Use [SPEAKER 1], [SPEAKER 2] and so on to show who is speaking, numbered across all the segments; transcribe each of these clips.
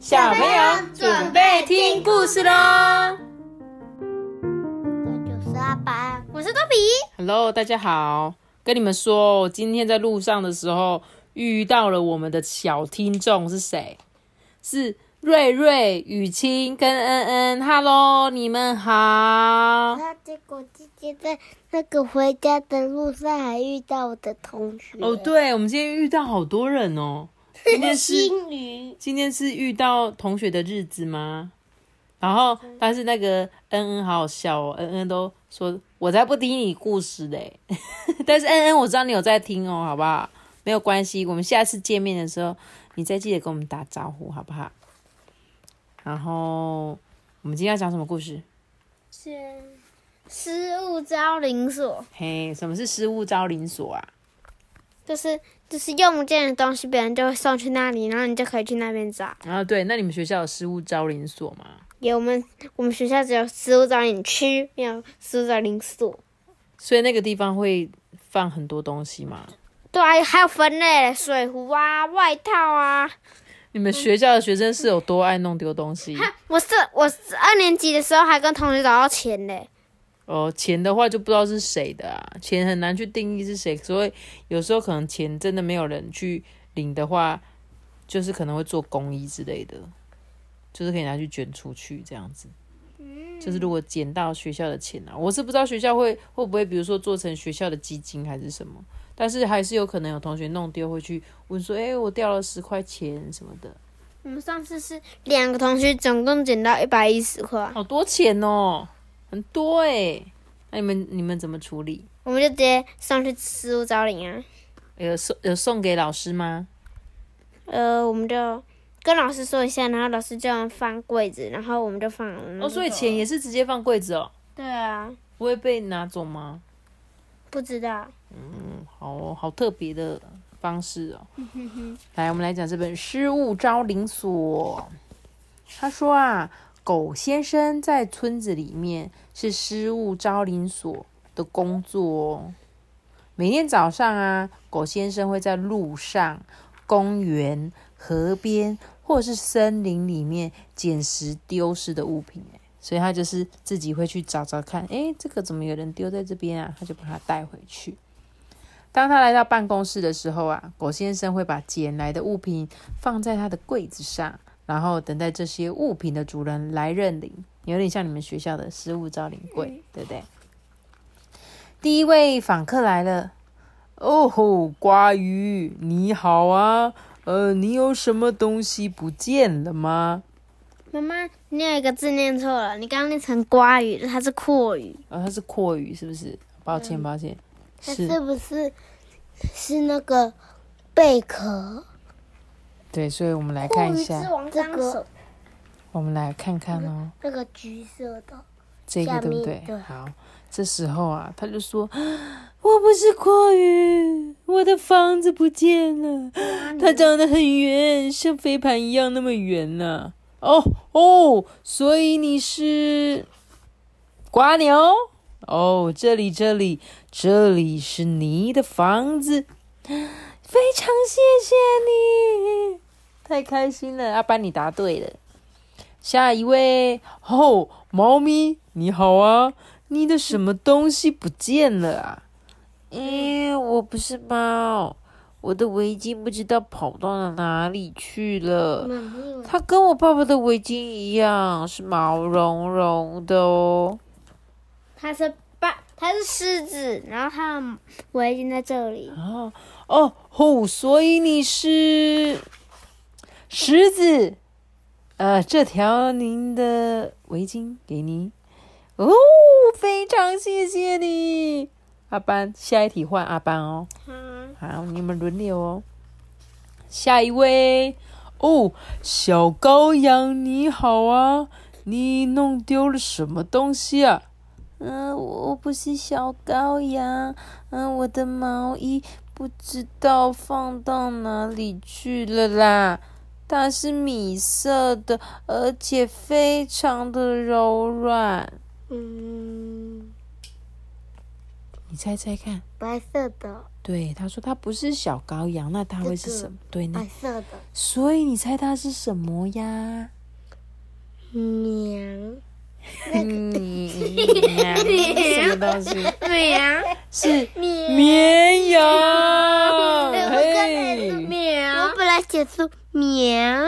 [SPEAKER 1] 小朋友准备听故事喽
[SPEAKER 2] 我就是阿爸，我是多比。
[SPEAKER 1] ！Hello，大家好，跟你们说，我今天在路上的时候遇到了我们的小听众是谁？是瑞瑞、雨清跟恩恩。Hello，你们好。
[SPEAKER 2] 那结果今天在那个回家的路上还遇到我的同学。
[SPEAKER 1] 哦，，对，我们今天遇到好多人哦。今天是。今天是遇到同学的日子吗？然后，但是那个恩恩好好笑哦，恩恩都说我才不听你故事嘞。但是恩恩，我知道你有在听哦，好不好？没有关系，我们下次见面的时候，你再记得跟我们打招呼，好不好？然后，我们今天要讲什么故事？
[SPEAKER 2] 是失物招领所，
[SPEAKER 1] 嘿，什么是失物招领所啊？
[SPEAKER 2] 就是就是用不见的东西，别人就会送去那里，然后你就可以去那边找。
[SPEAKER 1] 然后对，那你们学校有失物招领所吗？
[SPEAKER 2] 有我们我们学校只有失物招领区，没有失物招领所。
[SPEAKER 1] 所以那个地方会放很多东西吗？
[SPEAKER 2] 对啊，还有分类，水壶啊、外套啊。
[SPEAKER 1] 你们学校的学生是有多爱弄丢东西？
[SPEAKER 2] 我是我是二年级的时候还跟同学找到钱嘞。
[SPEAKER 1] 哦，钱的话就不知道是谁的啊，钱很难去定义是谁，所以有时候可能钱真的没有人去领的话，就是可能会做公益之类的，就是可以拿去捐出去这样子。就是如果捡到学校的钱啊，我是不知道学校会会不会，比如说做成学校的基金还是什么，但是还是有可能有同学弄丢，会去问说，哎、我掉了十块钱什么的，
[SPEAKER 2] 我们上次是两个同学总共捡到一百一十块，
[SPEAKER 1] 好多钱哦，很多哎、那你们你们怎么处理？
[SPEAKER 2] 我们就直接上去失物招领啊。
[SPEAKER 1] 有送有送给老师吗？
[SPEAKER 2] 呃，我们就跟老师说一下，然后老师叫我们放柜子，然后我们就放。
[SPEAKER 1] 哦，所以钱也是直接放柜子哦，
[SPEAKER 2] 对啊，
[SPEAKER 1] 不会被拿走吗？
[SPEAKER 2] 不知道。
[SPEAKER 1] 嗯，好哦好特别的方式哦。来，我们来讲这本《失物招领所》。他说啊，狗先生在村子里面是失物招领所的工作哦。每天早上啊，狗先生会在路上、公园、河边或者是森林里面捡拾丢失的物品。所以他就是自己会去找找看，诶，这个怎么有人丢在这边啊？他就把它带回去。当他来到办公室的时候啊，狗先生会把捡来的物品放在他的柜子上，然后等待这些物品的主人来认领，有点像你们学校的失物招领柜，对不对？第一位访客来了，哦吼，瓜鱼，你好啊，呃，你有什么东西不见了吗？
[SPEAKER 2] 妈妈，你有一个字念错了，你刚刚念成瓜鱼，它是阔鱼。
[SPEAKER 1] 啊，它是阔鱼是不是？抱歉，抱歉，
[SPEAKER 2] 它
[SPEAKER 1] 是，
[SPEAKER 2] 不是是那个贝壳？
[SPEAKER 1] 对，所以我们来看一下，
[SPEAKER 2] 王
[SPEAKER 3] 这个
[SPEAKER 1] 我们来看看哦。
[SPEAKER 3] 这个橘色的，
[SPEAKER 1] 这个对不对？
[SPEAKER 3] 对
[SPEAKER 1] 好，这时候啊，他就说：“我不是阔鱼，我的房子不见了，它长得很圆，像飞盘一样那么圆呢、哦哦，所以你是瓜牛？哦，这里这里这里是你的房子，非常谢谢你，太开心了！阿班，你答对了。下一位，哦，猫咪，你好啊，你的什么东西不见了啊？嗯，我不是猫，我的围巾不知道跑到了哪里去了。它跟我爸爸的围巾一样，是毛茸茸的哦。
[SPEAKER 2] 它是爸，它是狮子，然后它的围巾在这里。
[SPEAKER 1] 哦哦吼，所以你是狮子。呃，这条您的围巾给您。哦，非常谢谢你，阿班。下一题换阿班哦。
[SPEAKER 2] 嗯，
[SPEAKER 1] 好，你们轮流哦。下一位哦，小羔羊你好啊，你弄丢了什么东西啊？嗯、我不是小羔羊，嗯、我的毛衣不知道放到哪里去了啦。它是米色的，而且非常的柔软。
[SPEAKER 2] 嗯，
[SPEAKER 1] 你猜猜看。
[SPEAKER 2] 白色的。
[SPEAKER 1] 对，他说它不是小羔羊，那它会是什么？对，
[SPEAKER 2] 白色的。
[SPEAKER 1] 所以你猜它是什么呀？
[SPEAKER 2] 娘。
[SPEAKER 1] 娘。什么东西？
[SPEAKER 2] 娘。
[SPEAKER 1] 是绵羊。
[SPEAKER 2] 我本来写出绵，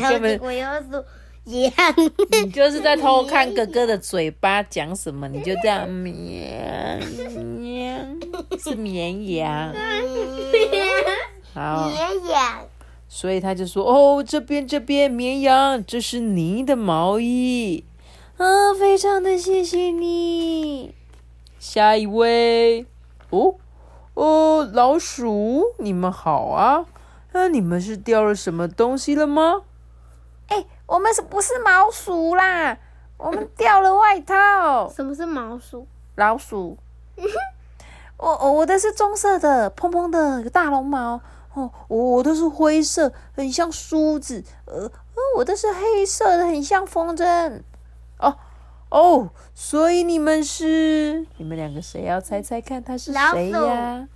[SPEAKER 2] 然后结果又说。羊，
[SPEAKER 1] 你就是在偷看哥哥的嘴巴讲什么，你就这样绵绵是绵羊，
[SPEAKER 2] 好绵羊，
[SPEAKER 1] 所以他就说哦，这边这边绵羊，这是你的毛衣啊，非常的谢谢你。下一位哦哦，老鼠，你们好啊，那你们是掉了什么东西了吗？我们是不是毛鼠啦？我们掉了外套。
[SPEAKER 2] 什么是毛鼠？
[SPEAKER 1] 老鼠。我我的是棕色的，蓬蓬的，有大绒毛。哦，我的是灰色，很像梳子。呃，我的是黑色的，很像风筝。哦哦，所以你们是你们两个谁要猜猜看他是谁呀？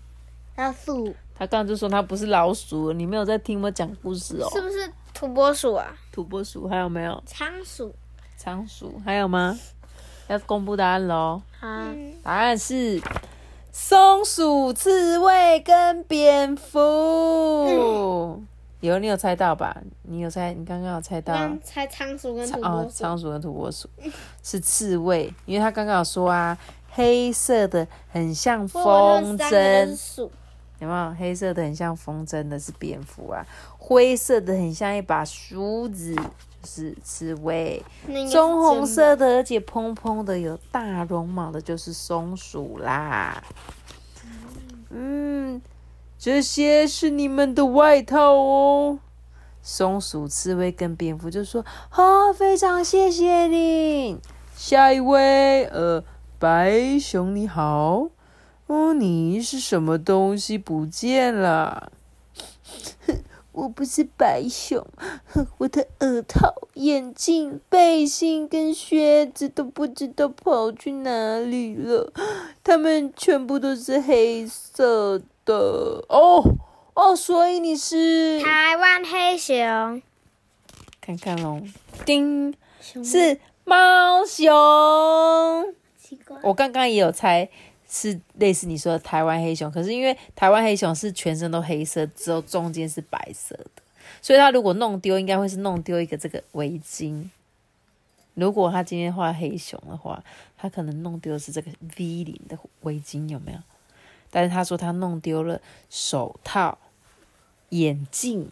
[SPEAKER 2] 老鼠。
[SPEAKER 1] 他刚刚就说他不是老鼠，你没有在听我讲故事哦？
[SPEAKER 2] 是不是？土拨鼠啊，
[SPEAKER 1] 土拨鼠还有没有？
[SPEAKER 2] 仓鼠，
[SPEAKER 1] 仓鼠还有吗？要公布答案喽！
[SPEAKER 2] 好，
[SPEAKER 1] 答案是松鼠、刺猬跟蝙蝠。有你有猜到吧？你有猜？你刚刚有猜到？
[SPEAKER 2] 猜仓鼠跟土拨鼠。
[SPEAKER 1] 仓鼠跟土拨鼠是刺猬，因为他刚刚有说啊，黑色的很像风筝。有没有黑色的很像风筝的是蝙蝠啊？灰色的很像一把梳子，就是刺猬；棕红色的而且蓬蓬的有大绒毛的，就是松鼠啦。嗯，这些是你们的外套哦。松鼠、刺猬跟蝙蝠就说：“好，非常谢谢你。”下一位，呃，白熊你好。哦，你是什么东西不见了？我不是白熊，我的耳套、眼镜、背心跟靴子都不知道跑去哪里了。它们全部都是黑色的。哦哦，所以你是
[SPEAKER 2] 台湾黑熊？
[SPEAKER 1] 看看喽，叮，是猫熊。
[SPEAKER 2] 奇怪，
[SPEAKER 1] 我刚刚也有猜。是类似你说的台湾黑熊，可是因为台湾黑熊是全身都黑色，只有中间是白色的，所以他如果弄丢，应该会是弄丢一个这个围巾。如果他今天画黑熊的话，他可能弄丢的是这个 V 领的围巾，有没有？但是他说他弄丢了手套、眼镜、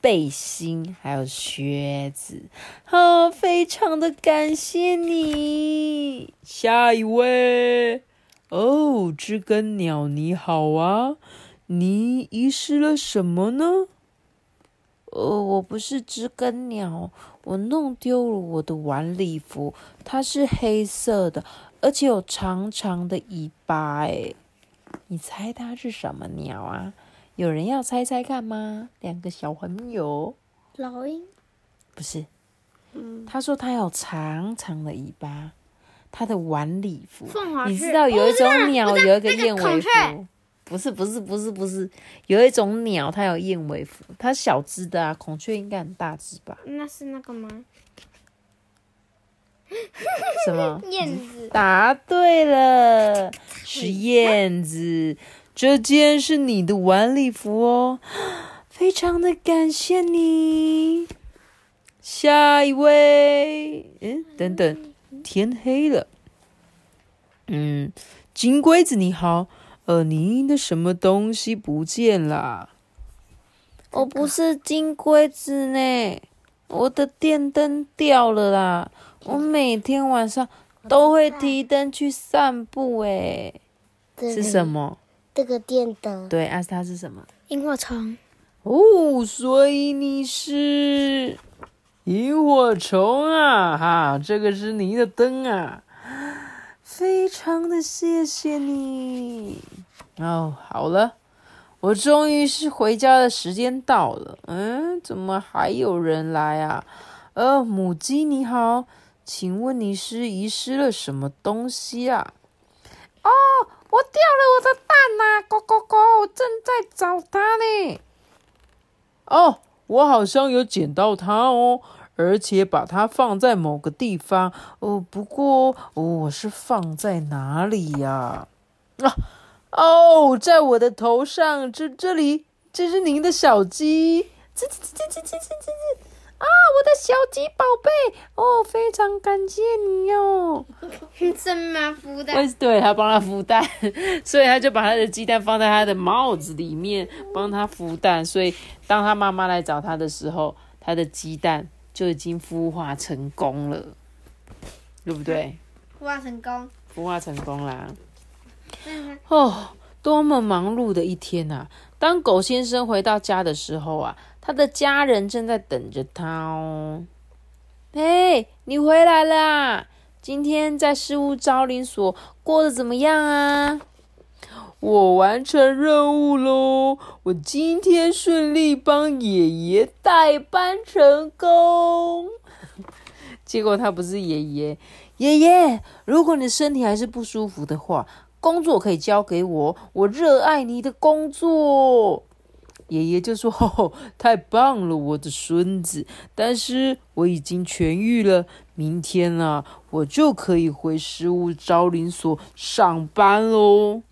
[SPEAKER 1] 背心还有靴子，好，非常的感谢你。下一位。哦，知更鸟你好啊，你遗失了什么呢？呃，我不是知更鸟，我弄丢了我的晚礼服，它是黑色的，而且有长长的尾巴。哎，你猜它是什么鸟啊？有人要猜猜看吗？两个小朋友。
[SPEAKER 2] 老鹰？
[SPEAKER 1] 不是。嗯，他说他有长长的尾巴。它的晚礼服，你知道有一种鸟有一个燕尾服，不是不是不是不是，有一种鸟它有燕尾服，它小只的啊，孔雀应该很大只吧？
[SPEAKER 2] 那是那个吗？
[SPEAKER 1] 什么？
[SPEAKER 2] 燕子？
[SPEAKER 1] 答对了，是燕子。这件是你的晚礼服哦，非常的感谢你。下一位，嗯，等等。天黑了，嗯，金龟子你好，呃，你的什么东西不见了？我不是金龟子呢，我的电灯掉了啦。我每天晚上都会提灯去散步，哎，是什么？
[SPEAKER 2] 这个电灯。
[SPEAKER 1] 对，啊，它是什么？
[SPEAKER 2] 萤火虫。
[SPEAKER 1] 哦，所以你是。萤火虫啊，哈，这个是你的灯啊，非常的谢谢你哦。好了，我终于是回家的时间到了。嗯，怎么还有人来啊？呃，母鸡你好，请问你是遗失了什么东西啊？哦，我掉了我的蛋呐！狗狗狗，我正在找它呢。哦，我好像有捡到它哦，而且把它放在某个地方。哦，不过我是放在哪里呀？啊，哦，在我的头上，这这里，这是您的小鸡。吱吱吱吱吱吱吱吱。啊，我的小鸡宝贝哦，非常感谢你哟！
[SPEAKER 2] 怎么孵蛋？
[SPEAKER 1] 对，他帮他孵蛋，所以他就把他的鸡蛋放在他的帽子里面，帮他孵蛋。所以当他妈妈来找他的时候，他的鸡蛋就已经孵化成功了，对不对？
[SPEAKER 2] 孵化成功，
[SPEAKER 1] 孵化成功啦！哦，多么忙碌的一天呐！当狗先生回到家的时候啊。他的家人正在等着他哦。嘿，你回来了！今天在失物招领所过得怎么样啊？我完成任务喽！我今天顺利帮爷爷代班成功。结果他不是爷爷，爷爷，如果你身体还是不舒服的话，工作可以交给我，我热爱你的工作。爷爷就说：“，太棒了，我的孙子！但是我已经痊愈了，明天啊，我就可以回食物招领所上班喽。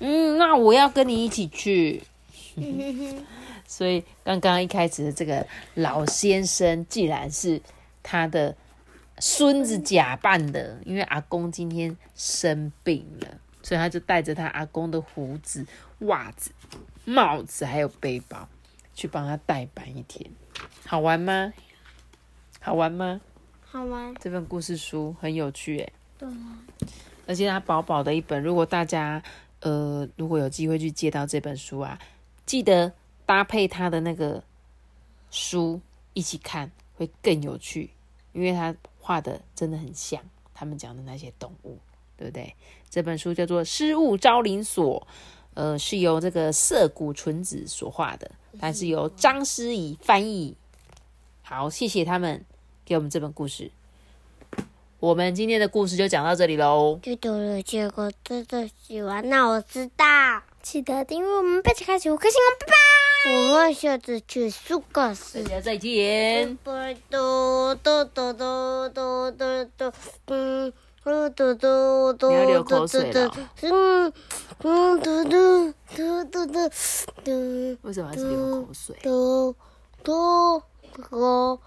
[SPEAKER 1] 嗯，那我要跟你一起去。所以刚刚一开始的这个老先生，既然是他的孙子假扮的，因为阿公今天生病了，所以他就带着他阿公的胡子、袜子。”帽子还有背包，去帮他代班一天，好玩吗？好玩吗？
[SPEAKER 2] 好玩。
[SPEAKER 1] 这本故事书很有趣，诶。
[SPEAKER 2] 对啊。
[SPEAKER 1] 而且它薄薄的一本，如果大家呃如果有机会去借到这本书啊，记得搭配他的那个书一起看，会更有趣，因为他画的真的很像他们讲的那些动物，对不对？这本书叫做《失物招领所》。呃，是由这个涩谷纯子所画的，它是由张诗怡翻译。好，谢谢他们给我们这本故事。我们今天的故事就讲到这里喽。
[SPEAKER 2] 最多的结果真的喜欢，那我知道，记得订阅我们，贝起开启五颗星哦，拜拜。我们下次去苏格斯，
[SPEAKER 1] 大家再见。
[SPEAKER 2] 嘟嘟嘟嘟，
[SPEAKER 1] 你要流口水了。嗯，嘟嘟嘟嘟嘟嘟。为什么还是流口水？嘟嘟嘟。